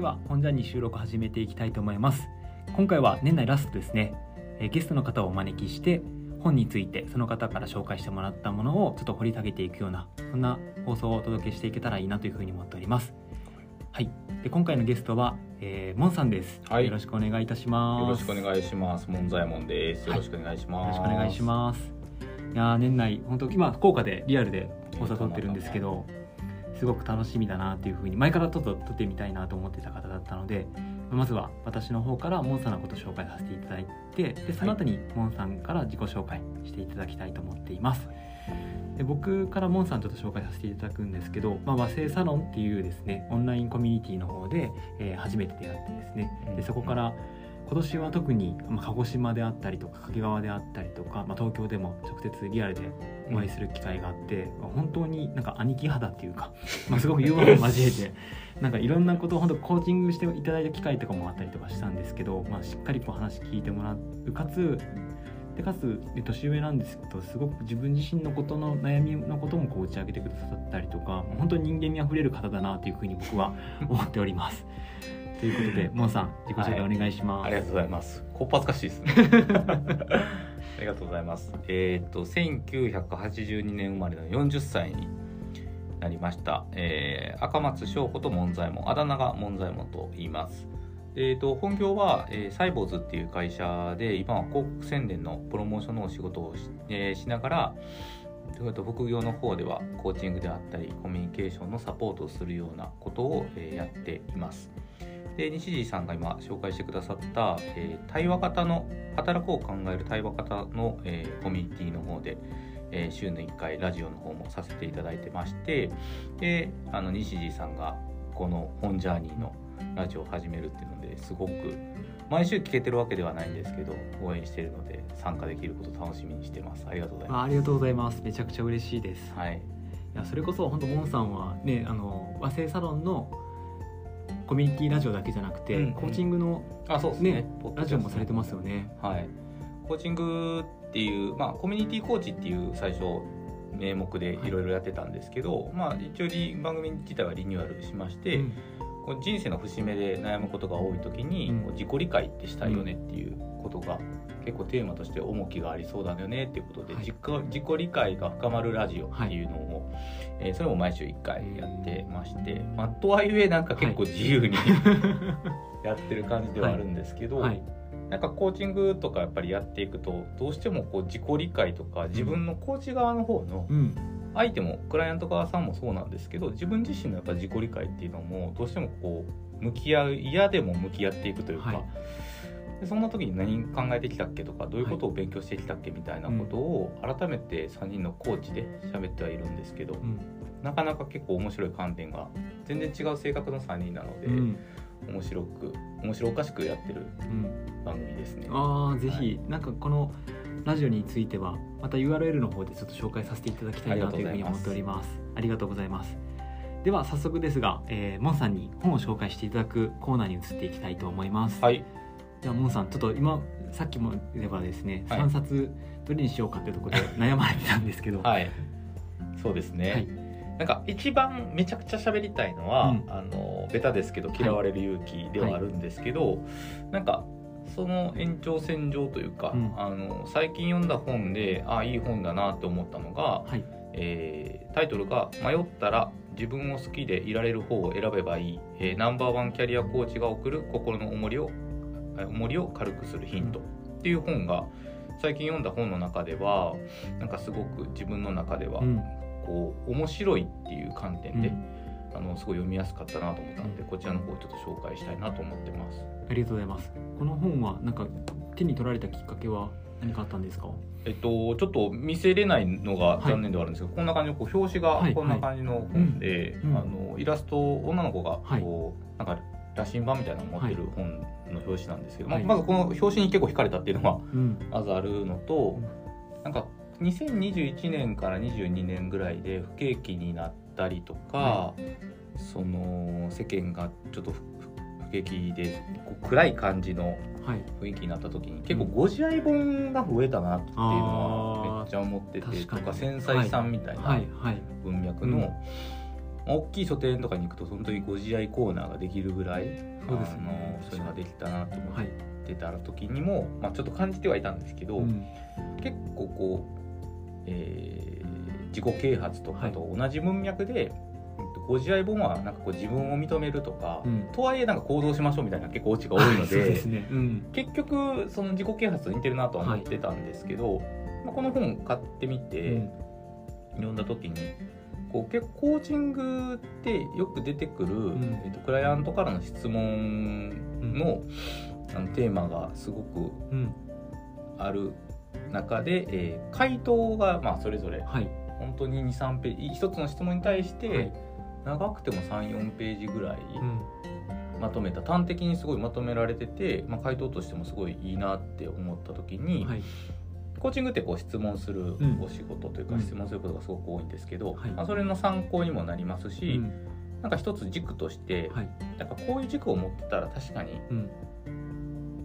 では本ジャンに収録始めていきたいと思います。今回は年内ラストですね、えーゲストの方をお招きして本についてその方から紹介してもらったものをちょっと掘り下げていくようなそんな放送をお届けしていけたらいいなというふうに思っております。はい。で今回のゲストは、えー、モンさんです、はい。よろしくお願いいたします。よろしくお願いします。門左衛門です。はい。よろしくお願いしよます。ろしくお願いします。いやー年内本当今福岡でリアルで放送撮ってるんですけどすごく楽しみだなっていうふうに前からちょっと撮ってみたいなと思ってた方だったのでまずは私の方からモンさんのことを紹介させていただいてでその後にモンさんから自己紹介していただきたいと思っています。で僕からモンさんちょっと紹介させていただくんですけど、まあ、和製サロンっていうですねオンラインコミュニティの方で、えー初めて出会ってですねでそこから今年は特に、まあ、鹿児島であったりとか掛川であったりとか、まあ、東京でも直接リアルでお会いする機会があって、本当になんか兄貴肌っていうか、まあ、すごくユーモアを交えてなんかいろんなことを本当コーチングしていただいた機会とかもあったりとかしたんですけど、まあ、しっかりこう話聞いてもらうかつでかつで年上なんですけどすごく自分自身のことの悩みのこともこう打ち明けてくださったりとか本当に人間味あふれる方だなというふうに僕は思っております。ということでモンさん自己紹介お願いします。ありがとうございます。こっぱずかしいですね。ありがとうございます。えーっと1982年生まれの40歳になりました。えー赤松翔子と門左衛門、あだ名が門左衛門と言います。えー、と本業は、えーサイボーズっていう会社で今は広告宣伝のプロモーションのお仕事をし,、えーしながらと副業の方ではコーチングであったりコミュニケーションのサポートをするようなことを、えーやっています。で西地さんが今紹介してくださった、えー対話型の働こう考える対話型の、えーコミュニティの方で、えー週の1回ラジオの方もさせていただいてましてであの西地さんがこの本ジャーニーのラジオを始めるっていうのですごく毎週聞けてるわけではないんですけど応援しているので参加できることを楽しみにしてますありがとうございまあありがとうございます。めちゃくちゃ嬉しいです。すはいいやそれこそ本当モンさんはねあの和製サロンのコミュニティラジオだけじゃなくて、うんうん。コーチングのあそうですね。ねラジオもされてますよね。はい、コーチングっていう、まあ、コミュニティコーチっていう最初名目でいろいろやってたんですけど、まあ、一応リ番組自体はリニューアルしまして、うん人生の節目で悩むことが多い時に、うん。こう自己理解ってしたいよねっていうことが、結構テーマとして重きがありそうだよねっていうことで、はい。自己自己理解が深まるラジオっていうのを、えーそれも毎週1回やってまして、まあ、とはいえなんか結構自由に、やってる感じではあるんですけど、はい。なんかコーチングとかやっぱりやっていくとどうしてもこう自己理解とか自分のコーチ側の方のうん相手もクライアント側さんもそうなんですけど自分自身のやっぱ自己理解っていうのもどうしてもこう向き合う嫌でも向き合っていくというか、はい。でそんな時に何考えてきたっけとかどういうことを勉強してきたっけみたいなことを改めて3人のコーチで喋ってはいるんですけど、うん。なかなか結構面白い観点が全然違う性格の3人なので、うん。面白く面白おかしくやってるうん。番組ですね。ああぜはひ、なんかこのラジオについてはまた URL の方でちょっと紹介させていただきたいなというふうに思っております。ありがとうございます。では早速ですが、えー、モンさんに本を紹介していただくコーナーに移っていきたいと思います、はい。ではモンさんちょっと今さっきも言えばですね、はい。3冊どれにしようかっていうところで悩まれてたんですけど、はい、そうですね、はい。なんか一番めちゃくちゃ喋りたいのは、うん。あのベタですけど嫌われる勇気ではあるんですけど、なんかその延長線上というか、うん。あの最近読んだ本であいい本だなって思ったのが、はい。えータイトルが「迷ったら自分を好きでいられる方を選べばいい、えーナンバーワンキャリアコーチが送る心の重りをえー重りを軽くするヒント」っていう本が最近読んだ本の中ではなんかすごく自分の中ではうん。こう面白いっていう観点で、うんあのすごい読みやすかったなと思ったので、こちらの方をちょっと紹介したいなと思ってます。ありがとうございます。この本はなんか手に取られたきっかけは何かあったんですか？えっと、ちょっと見せれないのが残念ではあるんですけど、こんな感じのこう表紙はいがこんな感じの本で、あのイラスト女の子がはい。こう、なんか羅針盤みたいなのを持ってる本の表紙なんですけど、まあはい。まずこの表紙に結構惹かれたっていうのがうん。まずあるのと、うん。なんか2021年から22年ぐらいで不景気になったりとか、その世間がちょっと不不景気で暗い感じのはい。雰囲気になった時に結構ご自愛本が増えたなっていうのはめっちゃ思っててとか繊細さんみたいはな文脈のまあ大きい書店とかに行くと本当にご自愛コーナーができるぐらいそうですね。そういうのができたなと思はい、ってた時にも、まあ、ちょっと感じてはいたんですけど、うん。結構こう、えー自己啓発とかと同じ文脈で、ご自愛本はなんかこう自分を認めるとか、うん。とはいえなんか行動しましょうみたいな結構オチが多いの そうでね、うん。結局その自己啓発と似てるなとは思ってたんですけど、まあ、この本買ってみて、うん。読んだ時にこう結構コーチングってよく出てくる、ん。えっとクライアントからの質問の,、あのテーマがすごくうん。ある中で、えー回答がまあそれぞれはい。本当に23ページ一つの質問に対して、はい。長くても34ページぐらいうん。まとめた端的にすごいまとめられてて、まあ、回答としてもすごいいいなって思った時に、はい。コーチングってこう質問するん。お仕事というか、うん。質問することがすごく多いんですけど、はい。まあ、それの参考にもなりますし、うん。なんか一つ軸として、はい。なんかこういう軸を持ってたら確かにうん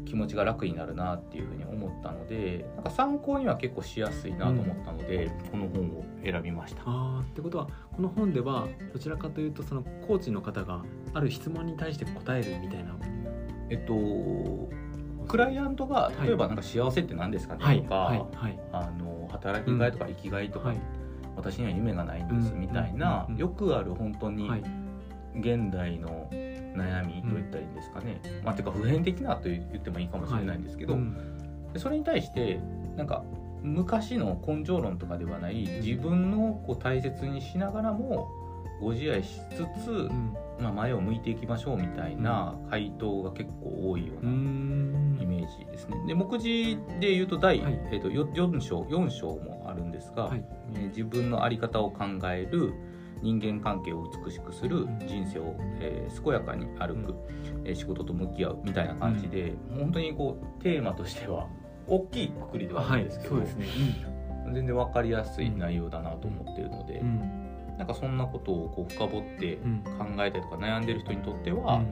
気持ちが楽になるなっていうふうに思ったのでなんか参考には結構しやすいなと思ったので、この本を選びました。あーってことはこの本ではどちらかというとそのコーチの方がある質問に対して答えるみたいな。えっとクライアントがい。例えばなんか幸せって何ですかね、はいとか、はい。はい。あの働きがいとか生きがいとか、はい私には夢がないんですうんみたいな、うん。うん。よくある本当にはい。現代の悩みと言ったらいいんですかね、まあてか普遍的なと言ってもいいかもしれないんですけど、うん。でそれに対してなんか昔の根性論とかではない自分のこう大切にしながらもご自愛しつつ、うん。まあ、前を向いていきましょうみたいな回答が結構多いよううなイメージですね。で目次で言うと第、はい。えー、と 4, 章4章もあるんですが、はい。えー自分の在り方を考える人間関係を美しくするうん人生を、えー健やかに歩く、えー仕事と向き合うみたいな感じで、本当にこうテーマとしては大きいくくりではあはいるんですけど、そうですね。全然分かりやすい内容だなと思っているので、うん。なんかそんなことをこう深掘ってうん。考えたりとか悩んでる人にとってうん。は、ま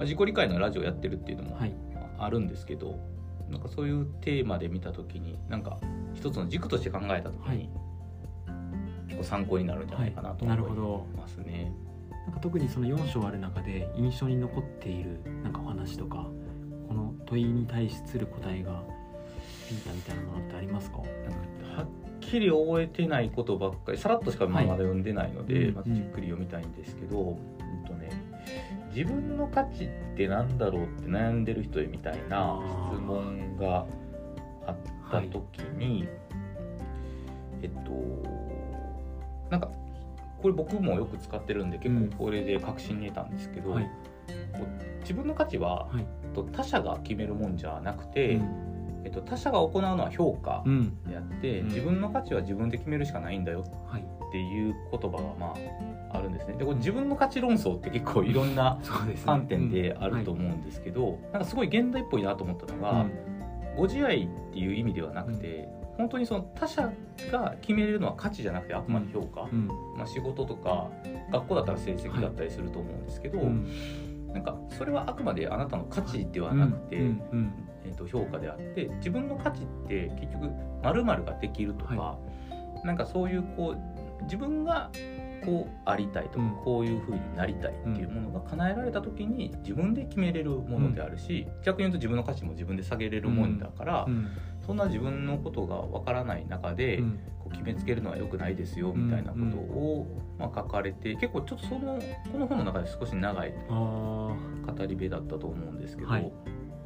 あ、自己理解のラジオやってるっていうのもはい。あるんですけど、なんかそういうテーマで見た時になんか一つの軸として考えた時に、はい結構参考になるんじゃないかなと思はいますね。なんか特にその4章ある中で印象に残っているなんかお話とかこの問いに対する答えがいいなみたいなものってありますか？はっきり覚えてないことばっかりさらっとしかまだ読んでないので、うんまずじっくり読みたいんですけど、うんとね、自分の価値ってなんだろうって悩んでる人へみたいな質問があった時に、えっとなんかこれ僕もよく使ってるんで結構これで確信に得たんですけど、はい。こう自分の価値は、はい。えっと他者が決めるもんじゃなくて、うん。えっと、他者が行うのは評価うんであって、うん。自分の価値は自分で決めるしかないんだよはいっていう言葉がまああるんですね。でこれ自分の価値論争って結構いろんな 観点であるとうん思うんですけど、なんかすごい現代っぽいなと思ったのが、はいご自愛っていう意味ではなくて、本当にその他者が決めれるのは価値じゃなくてあくまで評価、うん。まあ、仕事とか学校だったら成績だったりすると思うんですけど、うん。なんかそれはあくまであなたの価値ではなくて、えー、と評価であって自分の価値って結局ができるとか、はなんかそういうこう自分がこうありたいとか、うん。こういうふうになりたいっていうものが叶えられた時に自分で決めれるものであるし、逆に言うと自分の価値も自分で下げれるもんだから、うん。そんな自分のことがわからない中で、うん。こう決めつけるのは良くないですよみたいなことを、まあ、書かれて結構ちょっとそのこの本の中で少し長い語り部だったと思うんですけど、はい。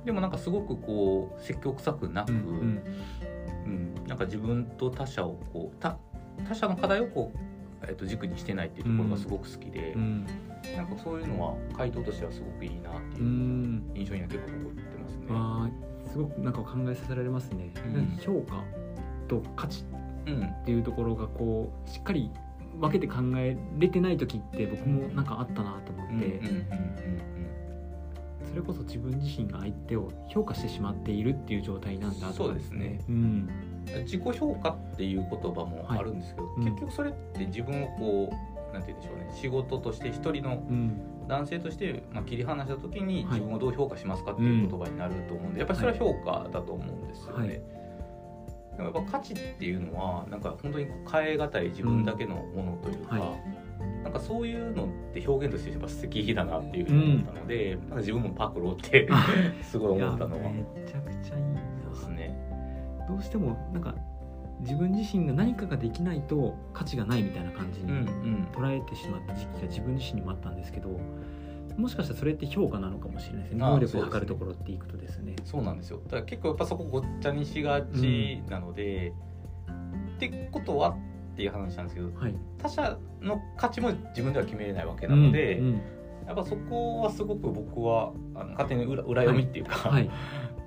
でもなんかすごくこう積極臭くなく、ううん。ん。なんか自分と他者をこう他他者の課題をこう、えっと軸にしてないっていうところがすごく好きで、うん。なんかそういうのは回答としてはすごくいいなってういうん。印象には結構残ってますね。すごくなんか考えさせられますね、うん。評価と価値うんっていうところがこうしっかり分けて考えれてない時って僕もなんかあったなと思って、それこそ自分自身が相手を評価してしまっているっていう状態なんだと思んそうですね。うんうん自己評価っていう言葉もあるんですけど、はい。うん。結局それって自分をこうなんて言うんでしょうね仕事として一人のうん。男性として、まあ、切り離した時にはい。自分をどう評価しますかっていう言葉になると思うんで、やっぱりそれは評価だと思うんですよね。はい。でもやっぱ価値っていうのはなんか本当に変え難い自分だけのものというか、うんはなんかそそういうのって表現としてやっぱ素敵だなっていうふうに思ったので、なんか自分もパクろうって すごい思ったのは。めちゃくちゃいいですね。どうしてもなんか自分自身が何かができないと価値がないみたいな感じにうんうん。捉えてしまった時期が自分自身にもあったんですけどもしかしたらそれって評価なのかもしれないですね。能力を測るところっていくとですね。そうなんですよ。だから結構やっぱそこごっちゃにしがちなので、ってことはっていう話なんですけど、はい。他者の価値も自分では決めれないわけなので、うんうん。やっぱそこはすごく僕はあの勝手に裏裏読みっていうか、はい、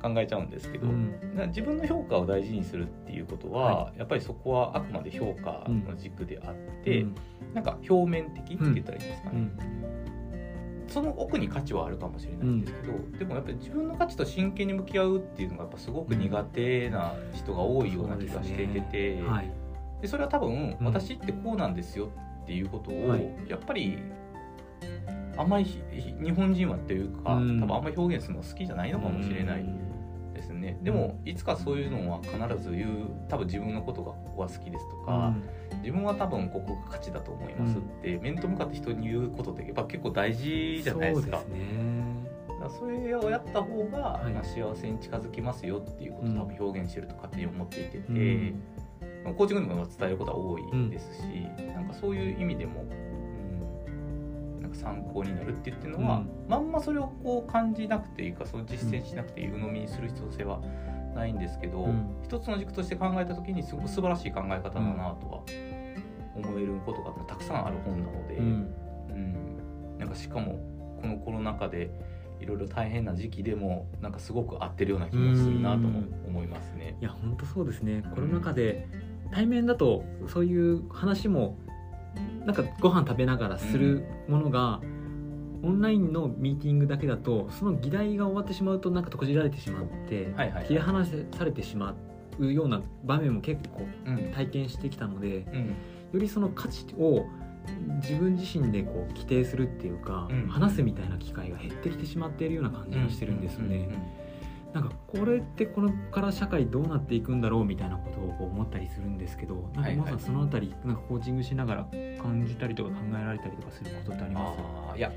考えちゃうんですけど、うん。自分の評価を大事にするっていうことは、やっぱりそこはあくまで評価の軸であって、うん。なんか表面的って言ったらいいんですかね、うん。その奥に価値はあるかもしれないんですけど、でもやっぱり自分の価値と真剣に向き合うっていうのがやっぱすごく苦手な人が多いような気がしていてて、うんはい。でそれは多分うん。私ってこうなんですよっていうことを、はい。やっぱりあんまり日本人はっていうか、うん。多分あんまり表現するの好きじゃないのかもしれない。ですね、でもいつかそういうのは必ず言う多分自分のことがここが好きですとか、自分は多分ここが価値だと思いますって、面と向かって人に言うことってやっぱ結構大事じゃないですか。そうですね。それをやった方が、幸せに近づきますよっていうことを多分表現してると勝手に思っていてて、うん。まあコーチングでも伝えることは多いですし、なんかそういう意味でも、参考になるって言ってるのは、うん。まんまそれをこう感じなくていいかその実践しなくていい鵜呑みにする必要性はないんですけど、うん。一つの軸として考えた時にすごく素晴らしい考え方だなとは思えることがたくさんある本なので。うん。うん、なんかしかもこのコロナ禍でいろいろ大変な時期でもなんかすごく合ってるような気もするなとも思いますね。いや本当そうですね。コロナ禍で対面だとそういう話もなんかご飯食べながらするものが、オンラインのミーティングだけだとその議題が終わってしまうとなんか閉じられてしまって、はいはい切り離されてしまうような場面も結構うん。体験してきたのでうん。よりその価値を自分自身でこう規定するっていうか、うん。話すみたいな機会が減ってきてしまっているような感じがしてるんですよね。うんうんうんなんかこれってこれから社会どうなっていくんだろうみたいなことをこう思ったりするんですけどなんかはい。はいまさにそのあたりなんかコーチングしながら感じたりとか考えられたりとかすることってあります？あーいや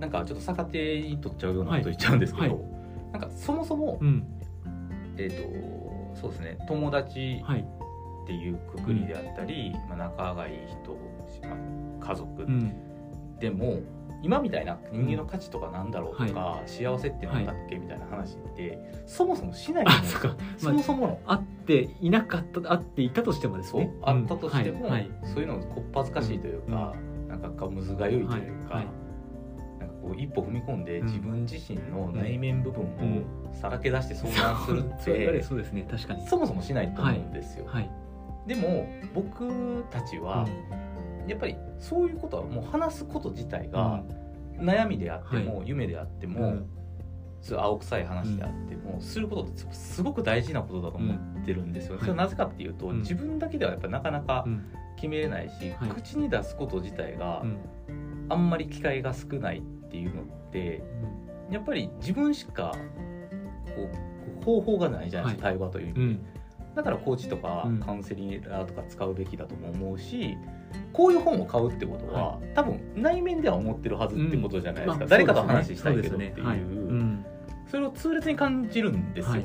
なんかちょっと逆手に取っちゃうようなこと言っちゃうんですけど、はい。はなんかそもそも、うん。えっ、とそうですね友達はい。っていうくくりであったり、まあ、仲がいい人、まあ、家族うん。でも今みたいな人間の価値とかなんだろうとか、幸せってなんだっけみたいな話ってそもそもしないと思うんですか。そもそもの、あっていなかったあっていたとしてもですそうねあったとしても、うんはい。そういうのこっぱずかしいというか、なんかかむずがゆいというか、はいはい。なんかこう一歩踏み込んでうん。自分自身の内面部分をさらけ出して相談するって、そうですね確かに。そもそもしないと思うんですよ。はいでも僕たちは、やっぱりそういうことはもう話すこと自体が悩みであっても、夢であっても、青臭い話であっても、することってすごく大事なことだと思ってるんですよ、うんそれはなぜかっていうと、うん。自分だけではやっぱりなかなかうん。決めれないし、はい。口に出すこと自体がうん。あんまり機会が少ないっていうのってやっぱり自分しかこう方法がないじゃないですか、対話という意味で、うん。だからコーチとかうん。カウンセリングラーとか使うべきだとも思うしこういう本を買うってことは、は多分内面では思ってるはずってことじゃないですか、まあ誰かと話したいけどっていう。ね。はい。うん。それを痛烈に感じるんですよ、はい。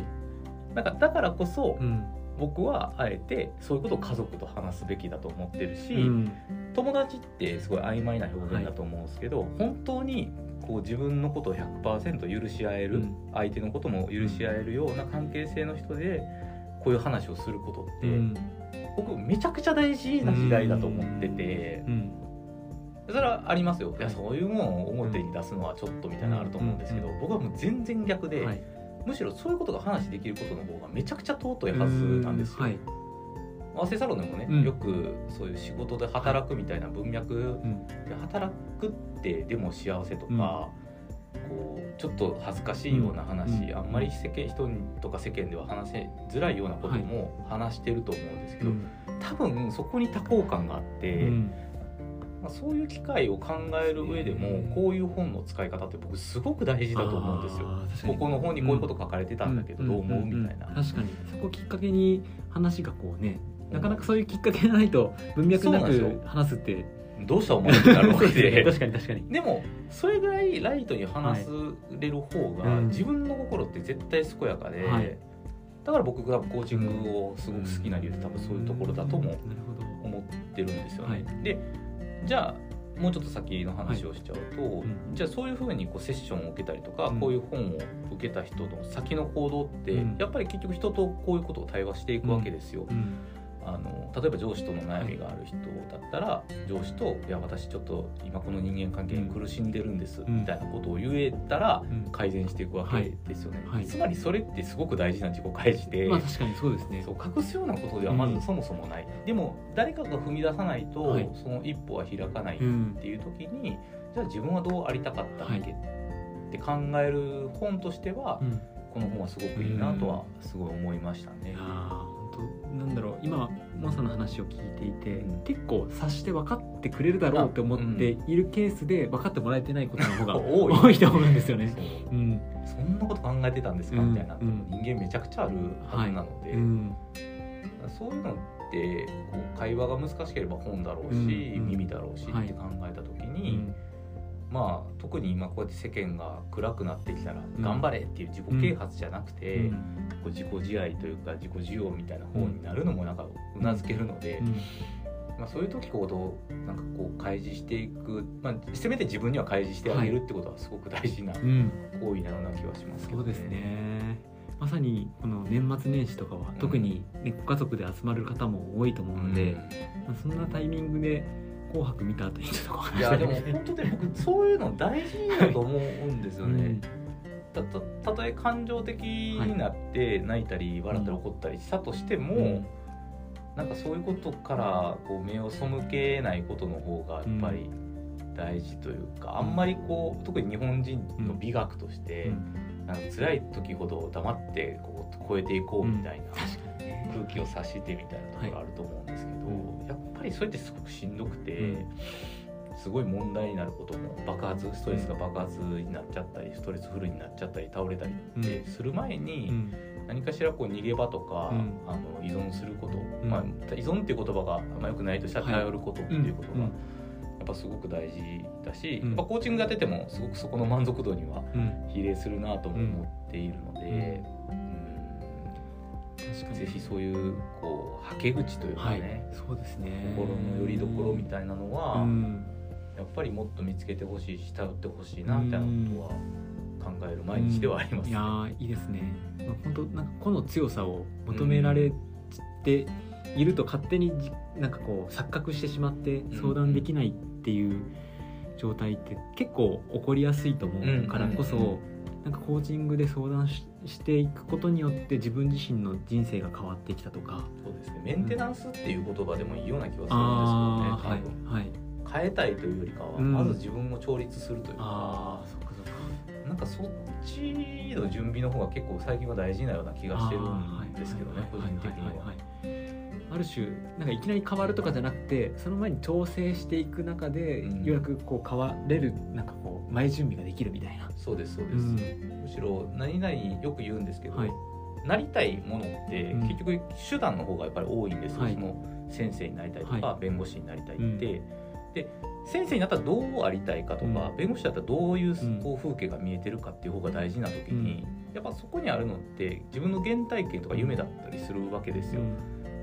だからだからこそ、うん。僕はあえてそういうことを家族と話すべきだと思ってるし、うん。友達ってすごい曖昧な表現だと思うんですけど、本当にこう自分のことを100%許し合える、うん。相手のことも許し合えるような関係性の人でこういう話をすることって、うん僕めちゃくちゃ大事な時代だと思ってて、うん。それはありますよ。い。やはいそういうものを表に出すのはちょっとみたいなのあると思うんですけど、うん僕はもう全然逆で、はい。むしろそういうことが話できることの方がめちゃくちゃ尊いはずなんですよ。はい。和製サロンでもね、うん。よくそういう仕事で働くみたいな文脈うんで働くってでも幸せとか、こうちょっと恥ずかしいような話、うん。あんまり世間人とか世間では話せづらいようなことも話してると思うんですけど、うん。多分そこに多幸感があって、うん。まあ、そういう機会を考える上でもうん。こういう本の使い方って僕すごく大事だと思うんですよ。ここの本にこういうこと書かれてたんだけどどう思う？みたいな。確かに。そこをきっかけに話がこうねなかなかそういうきっかけがないと文脈なく話すってどうしたお前ってなるわけで確かに確かに。でもそれぐらいライトに話れる方が、うん自分の心って絶対健やかで、はい。だから僕がコーチングをすごく好きな理由って多分そういうところだとも思ってるんですよね。はい。でじゃあもうちょっと先の話をしちゃうと、ん。じゃあそういうふうにこうセッションを受けたりとか、うん。こういう本を受けた人の先の行動って、うん。やっぱり結局人とこういうことを対話していくわけですよ。うんあの例えば上司との悩みがある人だったら、上司と「いや私ちょっと今この人間関係に苦しんでるんです」うん。みたいなことを言えたらうん。改善していくわけですよね、はい。はいつまりそれってすごく大事な自己開示で、まあ確かにそうですね。そう隠すようなことではまうん。ずそもそもない、でも誰かが踏み出さないと、はい。その一歩は開かないっうんていう時に、じゃあ自分はどうありたかったっけ、はい。って考える本としては、うん。この本はすごくいいなとはすごい思いましたね。いや。ー本当なんだろう今モンさんの話を聞いていて、うん。結構察して分かってくれるだろうって思っているケースで分かってもらえてないことの方が多いと思うんですよね。そう。うん。そんなこと考えてたんですか、うんみたいな、うん。人間めちゃくちゃあるはずなので、うん。そういうのってこう会話が難しければ本だろうし、耳だろうしって考えた時うに、んまあ特に今こうやって世間が暗くなってきたら「うん。頑張れ!」っていう自己啓発じゃなくて、うん。こう自己自愛というか自己需要みたいな方になるのもなんかうなずけるので、まあ、そういう時ほどなんかこう開示していく、まあ、せめて自分には開示してあげるってことはすごく大事なうん。うん行為なような気はしますけどそうですね。まさにこの年末年始とかは特に、ね、ご家族で集まる方も多いと思うので、まあそんなタイミングで「紅白」見た後にちょっといやでも本当に僕そういうの大事だと思うんですよね。たたたとえ感情的になって泣いたり笑ったり怒ったりしたとしても、うん。なんかそういうことからこう目を背けないことの方がやっぱり大事というか、あんまりこう特に日本人の美学として、うん。なんか辛い時ほど黙ってこう超えていこうみたいな空気を察してみたいなところあると思うんですけど、はい。やっぱりそれってすごくしんどくて。うん。すごい問題になることも爆発ストレスが爆発になっちゃったりストレスフルになっちゃったり倒れたりってする前に、うん。何かしらこう逃げ場とか、うん。あの依存すること、ん。まあ、依存っていう言葉があんま良くないとしたらはい頼ることっていうことが、うん。やっぱすごく大事だし、うん。やっぱコーチングやっててもすごくそこの満足度にはうん。比例するなとも思っているので、ぜひそういうこうはけ口というかはい。ね、そうですね。心の拠り所みたいなのは、うん。やっぱりもっと見つけてほしいし頼ってほしいなみたいなことは考える毎日ではあります、いやーいいですね。まあ本当なんか個の強さを求められていると勝手にじなんかこう錯覚してしまって相談できないっていう状態って結構起こりやすいと思うからこそ、なんかコーチングで相談ししていくことによって自分自身の人生が変わってきたとか。そうですね。メンテナンスっていう言葉でもいいような気がするんですけどねはいはい。変えたいというよりかは、うん。まず自分を調律するというか。ああそっかそっか。なんかそっちの準備の方が結構最近は大事なような気がしてるんですけどね個人的には。ある種なんかいきなり変わるとかじゃなくてその前に調整していく中で、うん。ようやくこう変われるなんかこう前準備ができるみたいな。そうですそうです、うん。むしろ何々よく言うんですけど、はい。なりたいものってうん。結局手段の方がやっぱり多いんですよ、はい。その先生になりたいとか、は弁護士になりたいって、うん。で先生になったらどうありたいかとか、うん。弁護士だったらどういううん。こう風景が見えてるかっていう方が大事な時に、やっぱそこにあるのって自分の原体験とか夢だったりするわけですよ、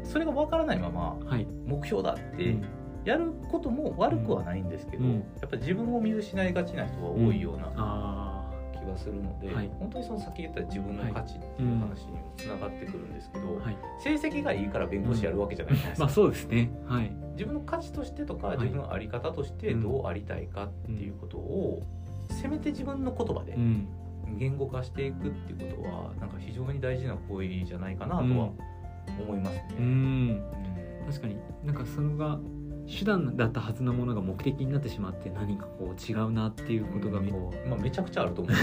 それが分からないままはい、目標だってうんやることも悪くはないんですけど、うん。やっぱり自分を見失いがちな人が多いようなあ気がするので、はい。本当にその先言った自分の価値っていう話にもつながってくるんですけど、あはい。成績がいいから弁護士やるわけじゃないじゃないですか、まあそうですね。はい。自分の価値としてとかはい。自分の在り方としてどうありたいかっていうことを、せめて自分の言葉でうん。言語化していくっていうことはなんか非常に大事な行為じゃないかなとは思いますね。うんうん。確かに。なんかそれが手段だったはずのものが目的になってしまって何かこう違うなっていうことがこう、まあ、めちゃくちゃあると思うう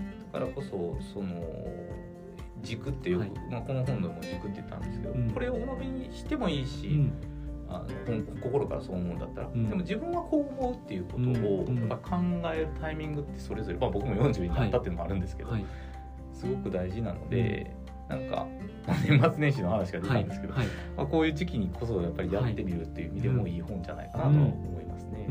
ん、だからこそその軸ってよく、はい。まあ、この本でも軸って言ったんですけど、うん。これを鵜呑みにしてもいいし、うん。あの心からそう思うんだったら、うん。でも自分はこう思うっていうことをうん。やっぱ考えるタイミングってそれぞれ、まあ、僕も40になったっていうのもあるんですけど、はい。すごく大事なので、なんか年末年始の話が出たはいんですけど、はい。まあ、こういう時期にこそやっぱりやってみるっていう意味でもいい本じゃないかなと思いますね。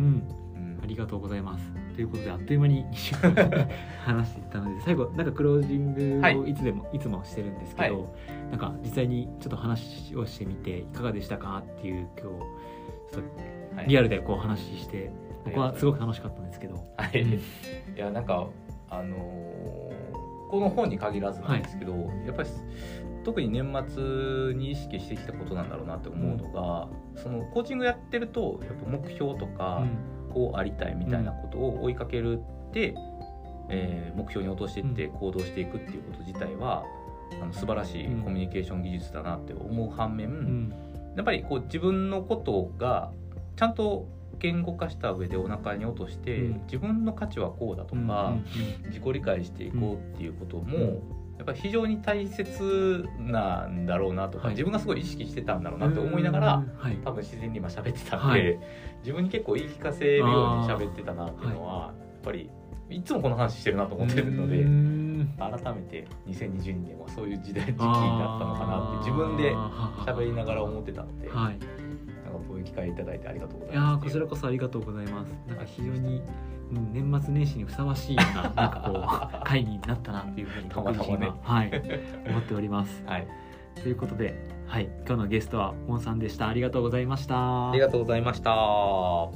ありがとうございます。ということであっという間に2週間話していったので最後なんかクロージングをい。つでも、い、つもしてるんですけど、はなんか実際にちょっと話をしてみていかがでしたかっていう今日ちょっはい。とリアルでこう話して僕はすごく楽しかったんですけど。はい、うん。いやなんかあのーこの本に限らずなんですけど、やっぱり特に年末に意識してきたことなんだろうなって思うのが、そのコーチングやってるとやっぱ目標とか、こうありたいみたいなことを追いかけるって、えー目標に落としていって行動していくっていうこと自体は、あの素晴らしいうん。コミュニケーション技術だなって思う反面、うんうん。やっぱりこう自分のことがちゃんと言語化した上でお腹に落として、うん自分の価値はこうだとか、自己理解していこうっていうことも、やっぱり非常に大切なんだろうなとか、はい自分がすごい意識してたんだろうなって思いながら、はい多分自然に今喋ってたんで、はい自分に結構言い聞かせるように喋ってたなっていうのは、やっぱりいつもこの話してるなと思ってるので、改めて2022年はそういう時代時期になったのかなって自分で喋りながら思ってたんで、機会いただいてありがとうございいます。やーこちらこそありがとうございます。なんか非常に、うん、年末年始にふさわしいような なんかこう会になったなっていうふうに僕自身は、はい、思っております。はい、ということで、はい、今日のゲストはモンさんでした。ありがとうございました。ありがとうございました。